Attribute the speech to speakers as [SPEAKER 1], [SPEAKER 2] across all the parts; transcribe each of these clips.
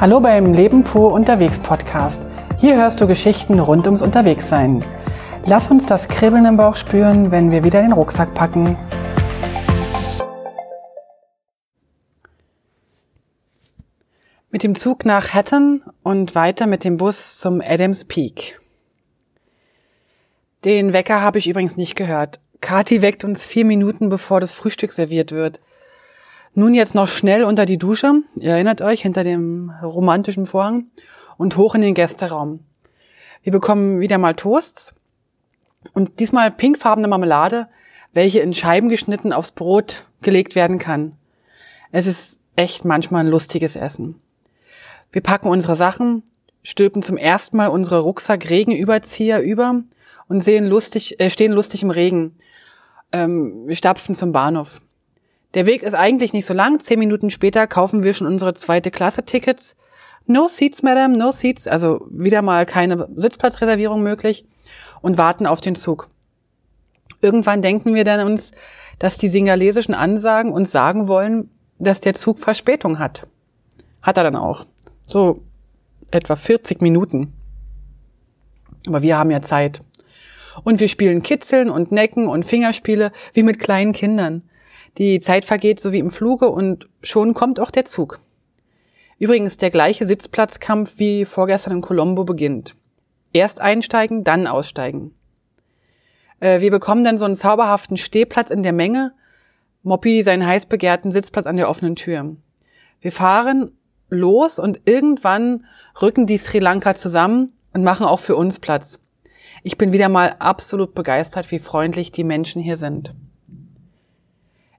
[SPEAKER 1] Hallo beim Leben pur unterwegs Podcast. Hier hörst du Geschichten rund ums Unterwegssein. Lass uns das Kribbeln im Bauch spüren, wenn wir wieder den Rucksack packen. Mit dem Zug nach Hatton und weiter mit dem Bus zum Adams Peak. Den Wecker habe ich übrigens nicht gehört. Kati weckt uns vier Minuten bevor das Frühstück serviert wird. Nun jetzt noch schnell unter die Dusche, ihr erinnert euch, hinter dem romantischen Vorhang und hoch in den Gästeraum. Wir bekommen wieder mal Toasts und diesmal pinkfarbene Marmelade, welche in Scheiben geschnitten aufs Brot gelegt werden kann. Es ist echt manchmal ein lustiges Essen. Wir packen unsere Sachen, stülpen zum ersten Mal unsere Rucksack-Regenüberzieher über und sehen lustig, äh, stehen lustig im Regen. Ähm, wir stapfen zum Bahnhof. Der Weg ist eigentlich nicht so lang. Zehn Minuten später kaufen wir schon unsere zweite Klasse Tickets. No seats, Madam, no seats. Also wieder mal keine Sitzplatzreservierung möglich und warten auf den Zug. Irgendwann denken wir dann uns, dass die singalesischen Ansagen uns sagen wollen, dass der Zug Verspätung hat. Hat er dann auch. So etwa 40 Minuten. Aber wir haben ja Zeit. Und wir spielen Kitzeln und Necken und Fingerspiele wie mit kleinen Kindern. Die Zeit vergeht so wie im Fluge und schon kommt auch der Zug. Übrigens der gleiche Sitzplatzkampf wie vorgestern in Colombo beginnt. Erst einsteigen, dann aussteigen. Äh, wir bekommen dann so einen zauberhaften Stehplatz in der Menge, Moppi seinen heiß begehrten Sitzplatz an der offenen Tür. Wir fahren los und irgendwann rücken die Sri Lanka zusammen und machen auch für uns Platz. Ich bin wieder mal absolut begeistert, wie freundlich die Menschen hier sind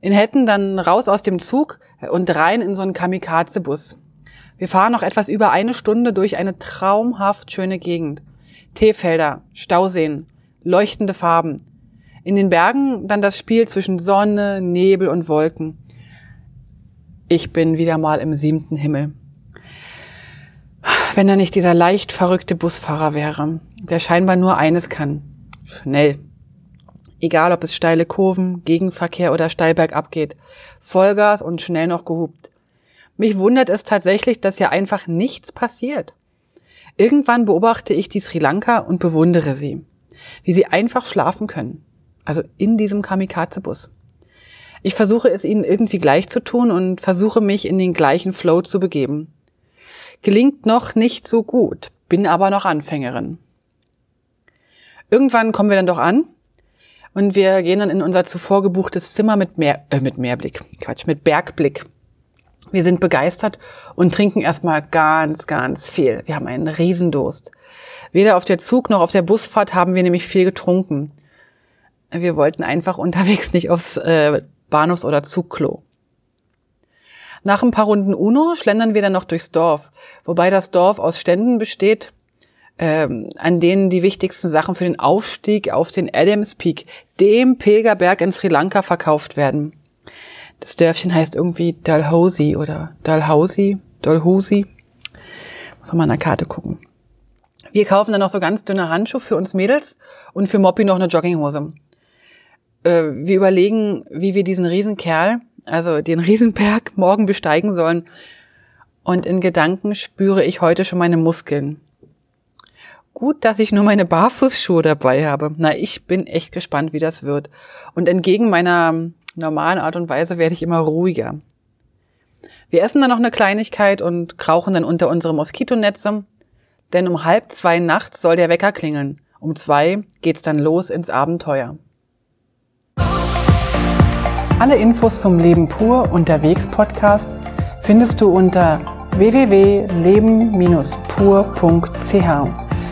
[SPEAKER 1] in Hetten dann raus aus dem Zug und rein in so einen Kamikaze-Bus. Wir fahren noch etwas über eine Stunde durch eine traumhaft schöne Gegend. Teefelder, Stauseen, leuchtende Farben. In den Bergen dann das Spiel zwischen Sonne, Nebel und Wolken. Ich bin wieder mal im siebten Himmel. Wenn er nicht dieser leicht verrückte Busfahrer wäre, der scheinbar nur eines kann. Schnell. Egal, ob es steile Kurven, Gegenverkehr oder steil bergab geht. Vollgas und schnell noch gehupt. Mich wundert es tatsächlich, dass ja einfach nichts passiert. Irgendwann beobachte ich die Sri Lanka und bewundere sie. Wie sie einfach schlafen können. Also in diesem Kamikaze-Bus. Ich versuche es ihnen irgendwie gleich zu tun und versuche mich in den gleichen Flow zu begeben. Gelingt noch nicht so gut, bin aber noch Anfängerin. Irgendwann kommen wir dann doch an und wir gehen dann in unser zuvor gebuchtes Zimmer mit Meer, äh, mit Meerblick, Quatsch, mit Bergblick. Wir sind begeistert und trinken erstmal ganz, ganz viel. Wir haben einen Riesendurst. Weder auf der Zug noch auf der Busfahrt haben wir nämlich viel getrunken. Wir wollten einfach unterwegs nicht aufs äh, Bahnhofs- oder Zugklo. Nach ein paar Runden Uno schlendern wir dann noch durchs Dorf, wobei das Dorf aus Ständen besteht, ähm, an denen die wichtigsten Sachen für den Aufstieg auf den Adams Peak, dem Pilgerberg in Sri Lanka, verkauft werden. Das Dörfchen heißt irgendwie Dalhousie oder Dalhousie, Dalhousie. Muss man an der Karte gucken. Wir kaufen dann noch so ganz dünne Handschuhe für uns Mädels und für Moppy noch eine Jogginghose. Äh, wir überlegen, wie wir diesen Riesenkerl, also den Riesenberg, morgen besteigen sollen. Und in Gedanken spüre ich heute schon meine Muskeln. Gut, dass ich nur meine Barfußschuhe dabei habe. Na, ich bin echt gespannt, wie das wird. Und entgegen meiner normalen Art und Weise werde ich immer ruhiger. Wir essen dann noch eine Kleinigkeit und krauchen dann unter unsere Moskitonetze, denn um halb zwei nachts soll der Wecker klingeln. Um zwei geht's dann los ins Abenteuer. Alle Infos zum Leben pur unterwegs Podcast findest du unter www.leben-pur.ch.